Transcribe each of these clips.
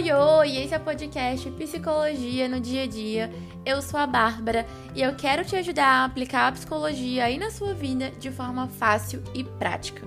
Oi, oi! Esse é o podcast Psicologia no Dia a Dia. Eu sou a Bárbara e eu quero te ajudar a aplicar a psicologia aí na sua vida de forma fácil e prática.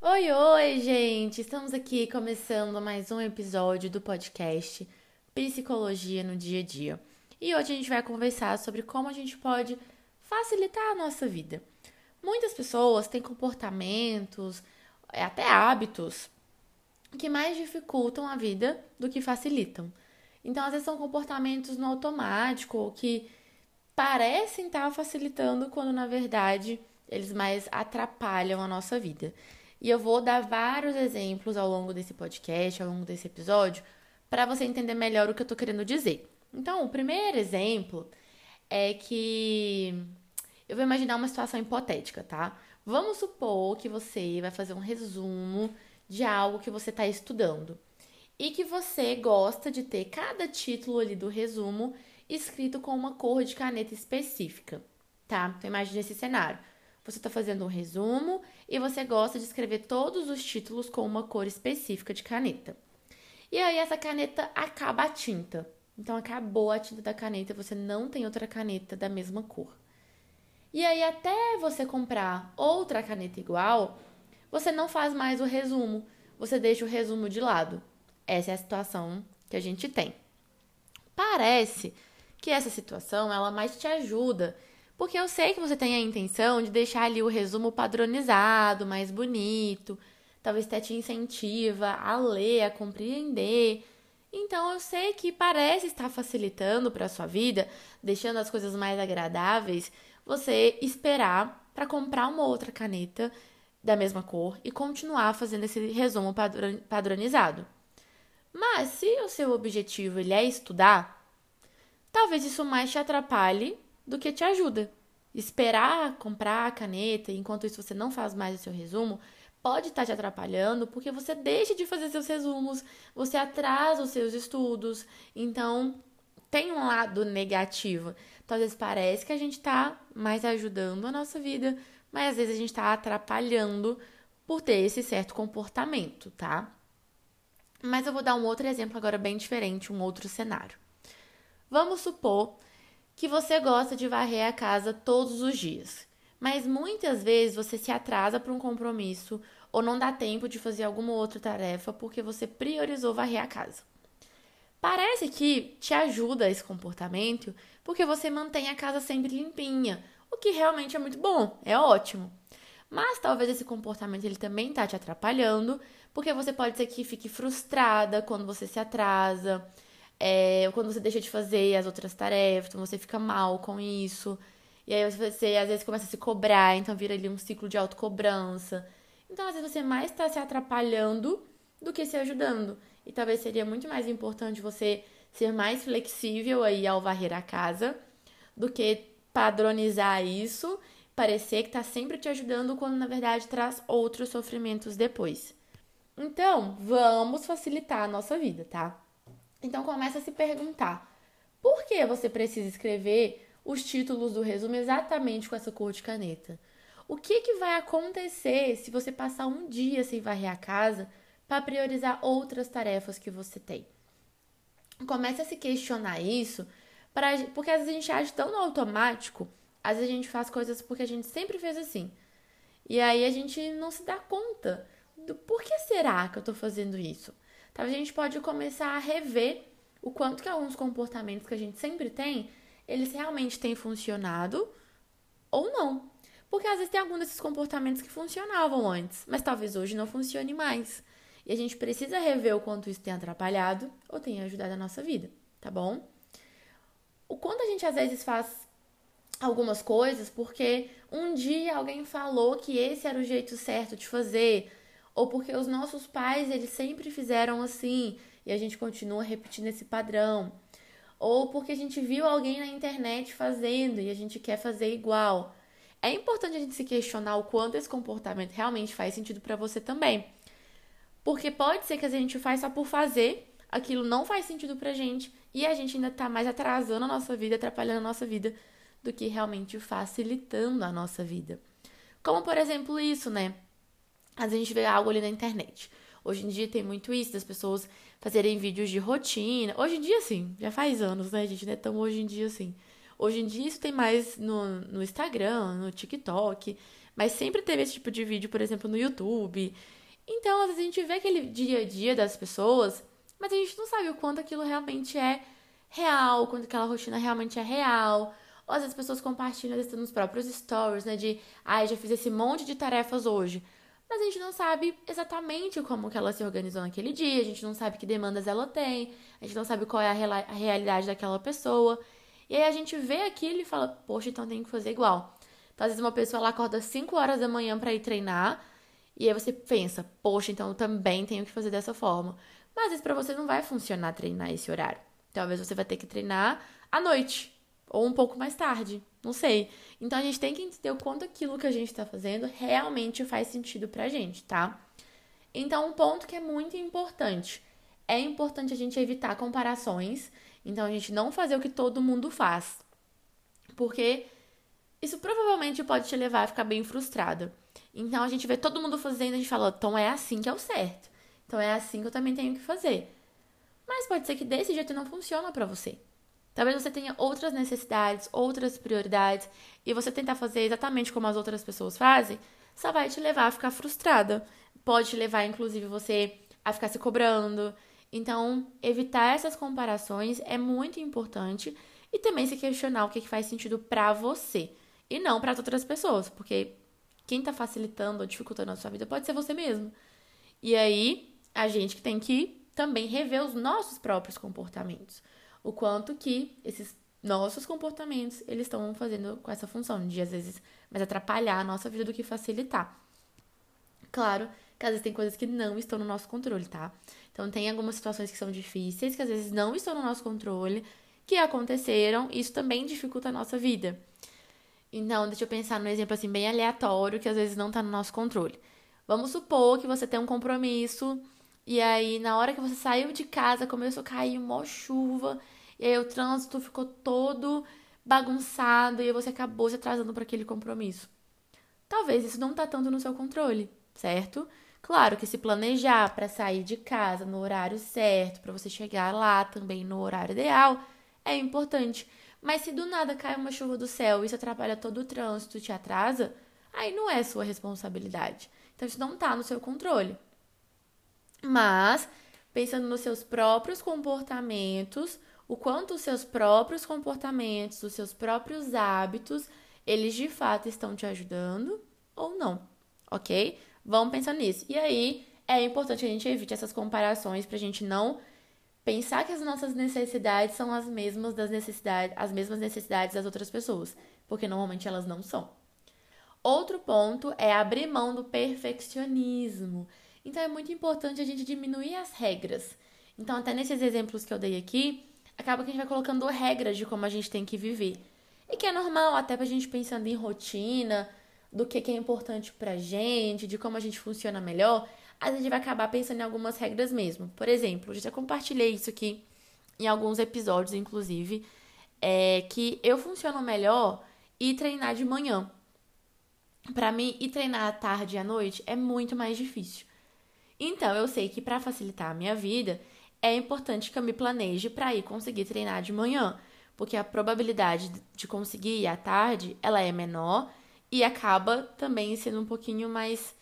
Oi, oi, gente! Estamos aqui começando mais um episódio do podcast Psicologia no Dia a Dia. E hoje a gente vai conversar sobre como a gente pode facilitar a nossa vida. Muitas pessoas têm comportamentos, até hábitos que mais dificultam a vida do que facilitam. Então, às vezes são comportamentos no automático ou que parecem estar facilitando quando na verdade eles mais atrapalham a nossa vida. E eu vou dar vários exemplos ao longo desse podcast, ao longo desse episódio, para você entender melhor o que eu estou querendo dizer. Então, o primeiro exemplo é que eu vou imaginar uma situação hipotética, tá? Vamos supor que você vai fazer um resumo de algo que você está estudando e que você gosta de ter cada título ali do resumo escrito com uma cor de caneta específica, tá? Então imagine esse cenário. Você está fazendo um resumo e você gosta de escrever todos os títulos com uma cor específica de caneta. E aí essa caneta acaba a tinta. Então acabou a tinta da caneta você não tem outra caneta da mesma cor. E aí, até você comprar outra caneta igual, você não faz mais o resumo, você deixa o resumo de lado. Essa é a situação que a gente tem. Parece que essa situação ela mais te ajuda, porque eu sei que você tem a intenção de deixar ali o resumo padronizado, mais bonito, talvez até te incentiva a ler, a compreender. Então eu sei que parece estar facilitando para a sua vida, deixando as coisas mais agradáveis, você esperar para comprar uma outra caneta da mesma cor e continuar fazendo esse resumo padronizado. Mas se o seu objetivo ele é estudar, talvez isso mais te atrapalhe do que te ajuda. Esperar comprar a caneta, enquanto isso você não faz mais o seu resumo, pode estar te atrapalhando porque você deixa de fazer seus resumos, você atrasa os seus estudos. Então, tem um lado negativo. Então, às vezes parece que a gente está mais ajudando a nossa vida, mas às vezes a gente está atrapalhando por ter esse certo comportamento, tá? Mas eu vou dar um outro exemplo agora bem diferente, um outro cenário. Vamos supor que você gosta de varrer a casa todos os dias, mas muitas vezes você se atrasa para um compromisso ou não dá tempo de fazer alguma outra tarefa porque você priorizou varrer a casa. Parece que te ajuda esse comportamento porque você mantém a casa sempre limpinha, o que realmente é muito bom, é ótimo. Mas talvez esse comportamento ele também tá te atrapalhando, porque você pode ser que fique frustrada quando você se atrasa, é, quando você deixa de fazer as outras tarefas, então você fica mal com isso. E aí você às vezes começa a se cobrar, então vira ali um ciclo de autocobrança. Então, às vezes, você mais está se atrapalhando do que se ajudando. E talvez seria muito mais importante você ser mais flexível aí ao varrer a casa do que padronizar isso, parecer que está sempre te ajudando quando na verdade traz outros sofrimentos depois. Então, vamos facilitar a nossa vida, tá? Então começa a se perguntar: por que você precisa escrever os títulos do resumo exatamente com essa cor de caneta? O que, que vai acontecer se você passar um dia sem varrer a casa para priorizar outras tarefas que você tem. Comece a se questionar isso, pra, porque às vezes a gente age tão no automático, às vezes a gente faz coisas porque a gente sempre fez assim. E aí a gente não se dá conta do por que será que eu estou fazendo isso. Talvez a gente pode começar a rever o quanto que alguns comportamentos que a gente sempre tem, eles realmente têm funcionado ou não. Porque às vezes tem alguns desses comportamentos que funcionavam antes, mas talvez hoje não funcione mais. E a gente precisa rever o quanto isso tem atrapalhado ou tem ajudado a nossa vida, tá bom? O quanto a gente às vezes faz algumas coisas porque um dia alguém falou que esse era o jeito certo de fazer, ou porque os nossos pais eles sempre fizeram assim e a gente continua repetindo esse padrão, ou porque a gente viu alguém na internet fazendo e a gente quer fazer igual. É importante a gente se questionar o quanto esse comportamento realmente faz sentido para você também. Porque pode ser que a gente faz só por fazer, aquilo não faz sentido pra gente e a gente ainda tá mais atrasando a nossa vida, atrapalhando a nossa vida do que realmente facilitando a nossa vida. Como por exemplo isso, né? Às vezes a gente vê algo ali na internet. Hoje em dia tem muito isso, das pessoas fazerem vídeos de rotina. Hoje em dia, sim, já faz anos, né, gente? Não é tão hoje em dia assim. Hoje em dia isso tem mais no, no Instagram, no TikTok, mas sempre teve esse tipo de vídeo, por exemplo, no YouTube. Então, às vezes a gente vê aquele dia a dia das pessoas, mas a gente não sabe o quanto aquilo realmente é real, quanto aquela rotina realmente é real. Ou às vezes as pessoas compartilham isso nos próprios stories, né? De, ai, ah, já fiz esse monte de tarefas hoje mas a gente não sabe exatamente como que ela se organizou naquele dia, a gente não sabe que demandas ela tem, a gente não sabe qual é a, a realidade daquela pessoa. E aí a gente vê aquilo e fala, poxa, então tem que fazer igual. Então, às vezes uma pessoa ela acorda 5 horas da manhã para ir treinar, e aí você pensa, poxa, então eu também tenho que fazer dessa forma. Mas vezes para você não vai funcionar treinar esse horário. Talvez você vai ter que treinar à noite ou um pouco mais tarde, não sei. Então a gente tem que entender o quanto aquilo que a gente está fazendo realmente faz sentido pra gente, tá? Então, um ponto que é muito importante. É importante a gente evitar comparações. Então, a gente não fazer o que todo mundo faz. Porque isso provavelmente pode te levar a ficar bem frustrada. Então, a gente vê todo mundo fazendo a gente fala, então é assim que é o certo. Então, é assim que eu também tenho que fazer. Mas pode ser que desse jeito não funciona para você. Talvez você tenha outras necessidades, outras prioridades, e você tentar fazer exatamente como as outras pessoas fazem, só vai te levar a ficar frustrada. Pode te levar, inclusive, você a ficar se cobrando. Então, evitar essas comparações é muito importante e também se questionar o que faz sentido para você e não para outras pessoas, porque quem tá facilitando ou dificultando a sua vida pode ser você mesmo. E aí, a gente que tem que também rever os nossos próprios comportamentos o quanto que esses nossos comportamentos eles estão fazendo com essa função de às vezes mais atrapalhar a nossa vida do que facilitar. Claro que às vezes tem coisas que não estão no nosso controle, tá? Então tem algumas situações que são difíceis, que às vezes não estão no nosso controle, que aconteceram, isso também dificulta a nossa vida. Então, deixa eu pensar num exemplo assim bem aleatório que às vezes não está no nosso controle. Vamos supor que você tem um compromisso e aí, na hora que você saiu de casa, começou a cair uma chuva, e aí o trânsito ficou todo bagunçado e você acabou se atrasando para aquele compromisso. Talvez isso não tá tanto no seu controle, certo? Claro que se planejar para sair de casa no horário certo, para você chegar lá também no horário ideal, é importante. Mas se do nada cai uma chuva do céu e isso atrapalha todo o trânsito te atrasa, aí não é sua responsabilidade. Então isso não tá no seu controle. Mas, pensando nos seus próprios comportamentos, o quanto os seus próprios comportamentos, os seus próprios hábitos, eles de fato estão te ajudando ou não, ok? Vamos pensar nisso. E aí, é importante a gente evite essas comparações para a gente não pensar que as nossas necessidades são as mesmas das necessidades, as mesmas necessidades das outras pessoas, porque normalmente elas não são. Outro ponto é abrir mão do perfeccionismo. Então é muito importante a gente diminuir as regras. Então, até nesses exemplos que eu dei aqui, acaba que a gente vai colocando regras de como a gente tem que viver. E que é normal, até pra gente pensando em rotina, do que, que é importante pra gente, de como a gente funciona melhor, a gente vai acabar pensando em algumas regras mesmo. Por exemplo, eu já compartilhei isso aqui em alguns episódios, inclusive, é que eu funciono melhor e treinar de manhã. Para mim, ir treinar à tarde e à noite é muito mais difícil. Então, eu sei que para facilitar a minha vida, é importante que eu me planeje para ir conseguir treinar de manhã, porque a probabilidade de conseguir ir à tarde, ela é menor e acaba também sendo um pouquinho mais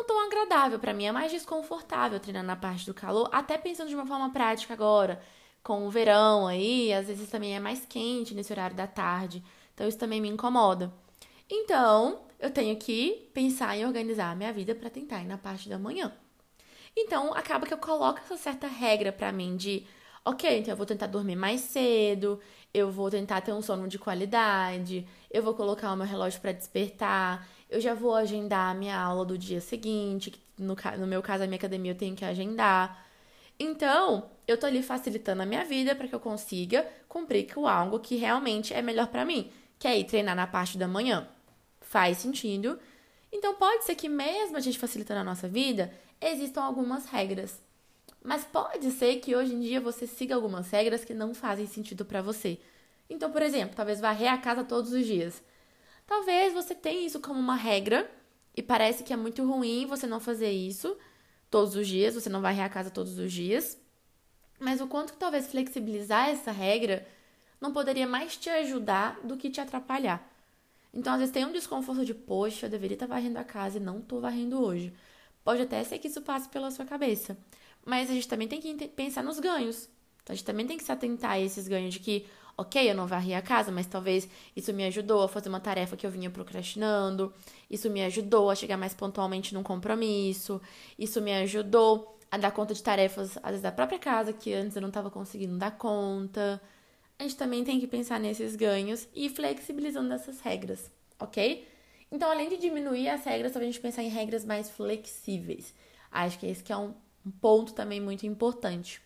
não tão agradável para mim, é mais desconfortável treinar na parte do calor, até pensando de uma forma prática agora, com o verão aí, às vezes também é mais quente nesse horário da tarde, então isso também me incomoda. Então, eu tenho que pensar em organizar a minha vida para tentar ir na parte da manhã. Então, acaba que eu coloco essa certa regra para mim de, ok, então eu vou tentar dormir mais cedo, eu vou tentar ter um sono de qualidade, eu vou colocar o meu relógio para despertar, eu já vou agendar a minha aula do dia seguinte, que no, no meu caso, a minha academia eu tenho que agendar. Então, eu tô ali facilitando a minha vida para que eu consiga cumprir com algo que realmente é melhor para mim, que é ir treinar na parte da manhã faz sentido. Então pode ser que mesmo a gente facilitando a nossa vida, existam algumas regras. Mas pode ser que hoje em dia você siga algumas regras que não fazem sentido para você. Então, por exemplo, talvez varrer a casa todos os dias. Talvez você tenha isso como uma regra e parece que é muito ruim você não fazer isso todos os dias, você não varrer a casa todos os dias. Mas o quanto que talvez flexibilizar essa regra não poderia mais te ajudar do que te atrapalhar. Então, às vezes tem um desconforto de, poxa, eu deveria estar varrendo a casa e não estou varrendo hoje. Pode até ser que isso passe pela sua cabeça. Mas a gente também tem que pensar nos ganhos. Então, a gente também tem que se atentar a esses ganhos de que, ok, eu não varri a casa, mas talvez isso me ajudou a fazer uma tarefa que eu vinha procrastinando. Isso me ajudou a chegar mais pontualmente num compromisso. Isso me ajudou a dar conta de tarefas, às vezes, da própria casa, que antes eu não estava conseguindo dar conta. A gente também tem que pensar nesses ganhos e ir flexibilizando essas regras, ok? Então, além de diminuir as regras, talvez a gente pensar em regras mais flexíveis. Acho que esse que é um, um ponto também muito importante.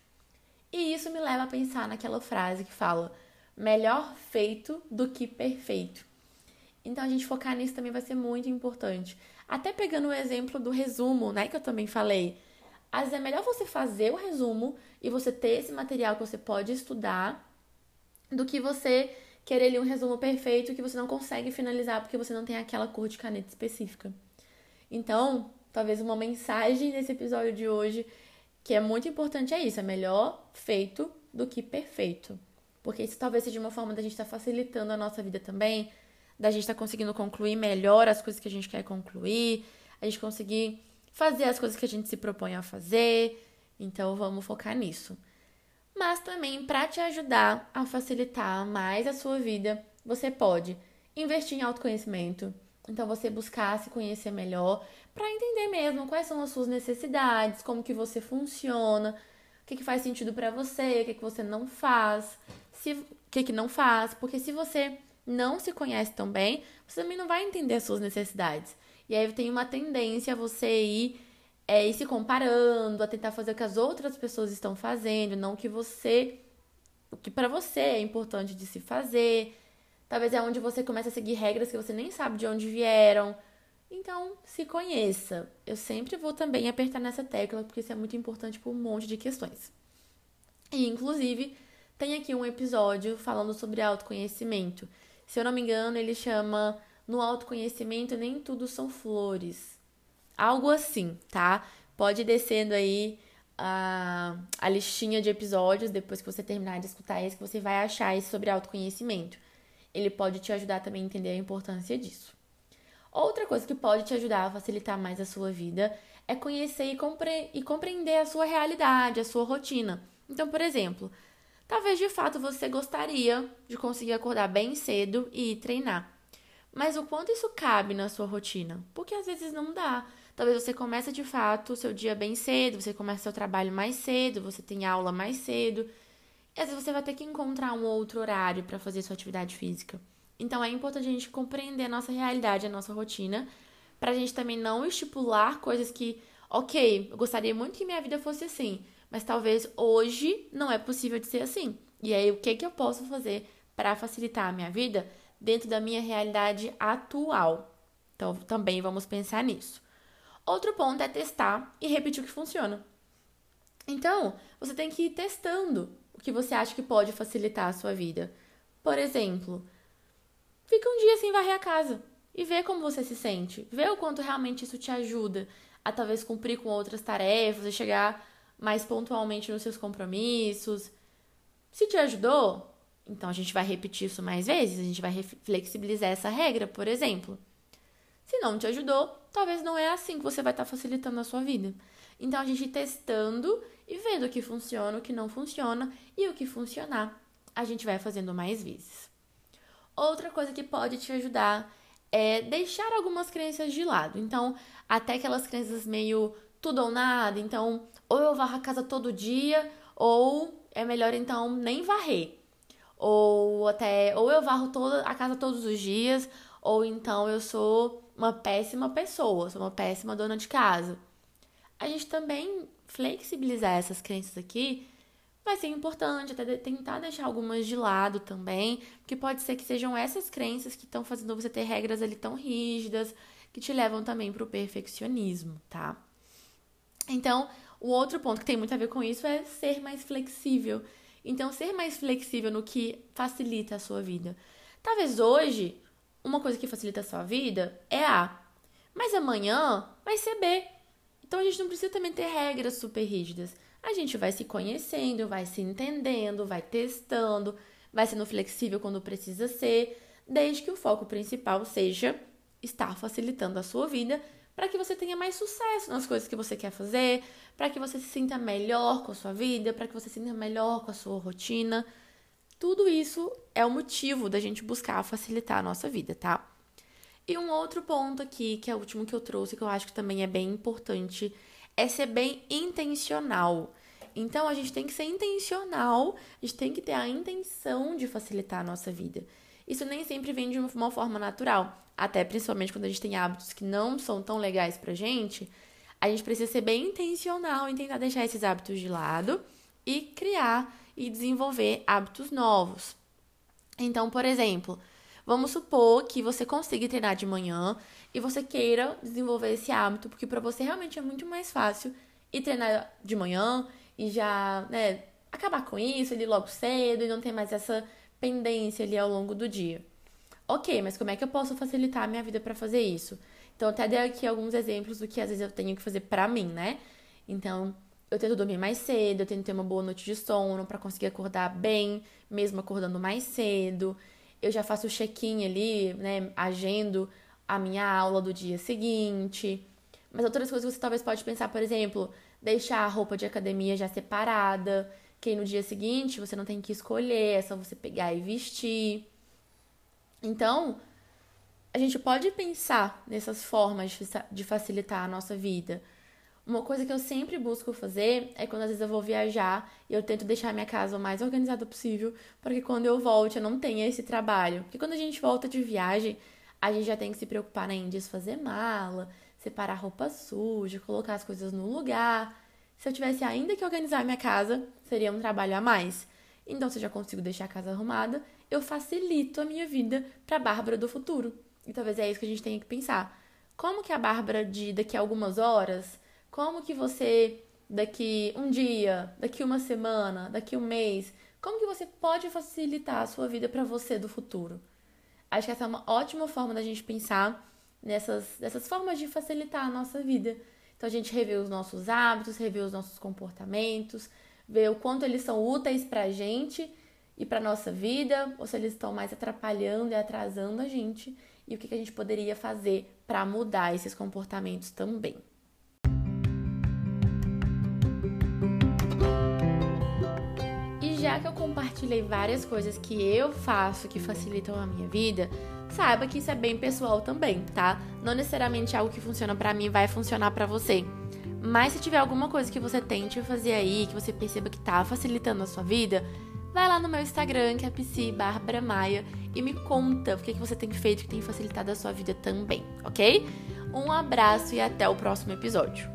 E isso me leva a pensar naquela frase que fala: melhor feito do que perfeito. Então, a gente focar nisso também vai ser muito importante. Até pegando o exemplo do resumo, né, que eu também falei. Às vezes é melhor você fazer o resumo e você ter esse material que você pode estudar do que você querer ler um resumo perfeito que você não consegue finalizar porque você não tem aquela cor de caneta específica. Então, talvez uma mensagem nesse episódio de hoje que é muito importante é isso, é melhor feito do que perfeito. Porque isso talvez seja uma forma da gente estar tá facilitando a nossa vida também, da gente estar tá conseguindo concluir melhor as coisas que a gente quer concluir, a gente conseguir fazer as coisas que a gente se propõe a fazer. Então vamos focar nisso. Mas também para te ajudar a facilitar mais a sua vida, você pode investir em autoconhecimento. Então você buscar se conhecer melhor para entender mesmo quais são as suas necessidades, como que você funciona, o que, que faz sentido para você, o que, que você não faz, o que, que não faz, porque se você não se conhece tão bem, você também não vai entender as suas necessidades. E aí tem uma tendência a você ir, é, ir se comparando, a tentar fazer o que as outras pessoas estão fazendo, não o que você. O que para você é importante de se fazer. Talvez é onde você começa a seguir regras que você nem sabe de onde vieram. Então, se conheça. Eu sempre vou também apertar nessa tecla, porque isso é muito importante por um monte de questões. E, inclusive, tem aqui um episódio falando sobre autoconhecimento. Se eu não me engano, ele chama no autoconhecimento nem tudo são flores. Algo assim, tá? Pode ir descendo aí a, a listinha de episódios depois que você terminar de escutar esse, que você vai achar isso sobre autoconhecimento. Ele pode te ajudar também a entender a importância disso. Outra coisa que pode te ajudar a facilitar mais a sua vida é conhecer e, compre e compreender a sua realidade, a sua rotina. Então, por exemplo, talvez de fato você gostaria de conseguir acordar bem cedo e ir treinar. Mas o quanto isso cabe na sua rotina? Porque às vezes não dá. Talvez você comece de fato o seu dia bem cedo, você comece seu trabalho mais cedo, você tem aula mais cedo. E às vezes você vai ter que encontrar um outro horário para fazer sua atividade física. Então é importante a gente compreender a nossa realidade, a nossa rotina, para a gente também não estipular coisas que, ok, eu gostaria muito que minha vida fosse assim, mas talvez hoje não é possível de ser assim. E aí o que que eu posso fazer para facilitar a minha vida? dentro da minha realidade atual. Então, também vamos pensar nisso. Outro ponto é testar e repetir o que funciona. Então, você tem que ir testando o que você acha que pode facilitar a sua vida. Por exemplo, fica um dia sem varrer a casa e vê como você se sente. Vê o quanto realmente isso te ajuda a talvez cumprir com outras tarefas e chegar mais pontualmente nos seus compromissos. Se te ajudou, então a gente vai repetir isso mais vezes, a gente vai flexibilizar essa regra, por exemplo. Se não te ajudou, talvez não é assim que você vai estar facilitando a sua vida. Então a gente testando e vendo o que funciona, o que não funciona e o que funcionar, a gente vai fazendo mais vezes. Outra coisa que pode te ajudar é deixar algumas crenças de lado. Então, até aquelas crenças meio tudo ou nada, então ou eu varro a casa todo dia ou é melhor então nem varrer ou até ou eu varro toda a casa todos os dias, ou então eu sou uma péssima pessoa, sou uma péssima dona de casa. A gente também flexibilizar essas crenças aqui vai ser importante, até tentar deixar algumas de lado também, porque pode ser que sejam essas crenças que estão fazendo você ter regras ali tão rígidas, que te levam também para o perfeccionismo, tá? Então, o outro ponto que tem muito a ver com isso é ser mais flexível então, ser mais flexível no que facilita a sua vida. Talvez hoje, uma coisa que facilita a sua vida é A. Mas amanhã vai ser B. Então a gente não precisa também ter regras super rígidas. A gente vai se conhecendo, vai se entendendo, vai testando, vai sendo flexível quando precisa ser, desde que o foco principal seja estar facilitando a sua vida para que você tenha mais sucesso nas coisas que você quer fazer, para que você se sinta melhor com a sua vida, para que você se sinta melhor com a sua rotina. Tudo isso é o motivo da gente buscar facilitar a nossa vida, tá? E um outro ponto aqui, que é o último que eu trouxe, que eu acho que também é bem importante, é ser bem intencional. Então a gente tem que ser intencional, a gente tem que ter a intenção de facilitar a nossa vida. Isso nem sempre vem de uma forma natural, até principalmente quando a gente tem hábitos que não são tão legais pra gente, a gente precisa ser bem intencional em tentar deixar esses hábitos de lado e criar e desenvolver hábitos novos. Então, por exemplo, vamos supor que você consiga treinar de manhã e você queira desenvolver esse hábito, porque para você realmente é muito mais fácil ir treinar de manhã e já, né, acabar com isso ali logo cedo e não ter mais essa pendência ali ao longo do dia. Ok, mas como é que eu posso facilitar a minha vida para fazer isso? Então, até dei aqui alguns exemplos do que às vezes eu tenho que fazer para mim, né? Então, eu tento dormir mais cedo, eu tento ter uma boa noite de sono para conseguir acordar bem, mesmo acordando mais cedo. Eu já faço o check-in ali, né? Agendo a minha aula do dia seguinte. Mas outras coisas que você talvez pode pensar, por exemplo, deixar a roupa de academia já separada, que no dia seguinte você não tem que escolher, é só você pegar e vestir. Então, a gente pode pensar nessas formas de facilitar a nossa vida. Uma coisa que eu sempre busco fazer é quando às vezes eu vou viajar e eu tento deixar minha casa o mais organizada possível para que quando eu volte eu não tenha esse trabalho. Porque quando a gente volta de viagem, a gente já tem que se preocupar né, em desfazer mala, separar roupa suja, colocar as coisas no lugar. Se eu tivesse ainda que organizar minha casa, seria um trabalho a mais. Então, se eu já consigo deixar a casa arrumada, eu facilito a minha vida para a Bárbara do futuro. E talvez é isso que a gente tenha que pensar. Como que a Bárbara de daqui a algumas horas, como que você daqui um dia, daqui uma semana, daqui um mês, como que você pode facilitar a sua vida para você do futuro? Acho que essa é uma ótima forma da gente pensar nessas, nessas formas de facilitar a nossa vida. Então a gente revê os nossos hábitos, revê os nossos comportamentos, vê o quanto eles são úteis para a gente e para nossa vida, ou se eles estão mais atrapalhando e atrasando a gente, e o que, que a gente poderia fazer para mudar esses comportamentos também. E já que eu compartilhei várias coisas que eu faço que facilitam a minha vida, saiba que isso é bem pessoal também, tá? Não necessariamente algo que funciona para mim vai funcionar para você. Mas se tiver alguma coisa que você tente fazer aí, que você perceba que tá facilitando a sua vida, vai lá no meu Instagram, que é psi e me conta o que, que você tem feito que tem facilitado a sua vida também, ok? Um abraço e até o próximo episódio.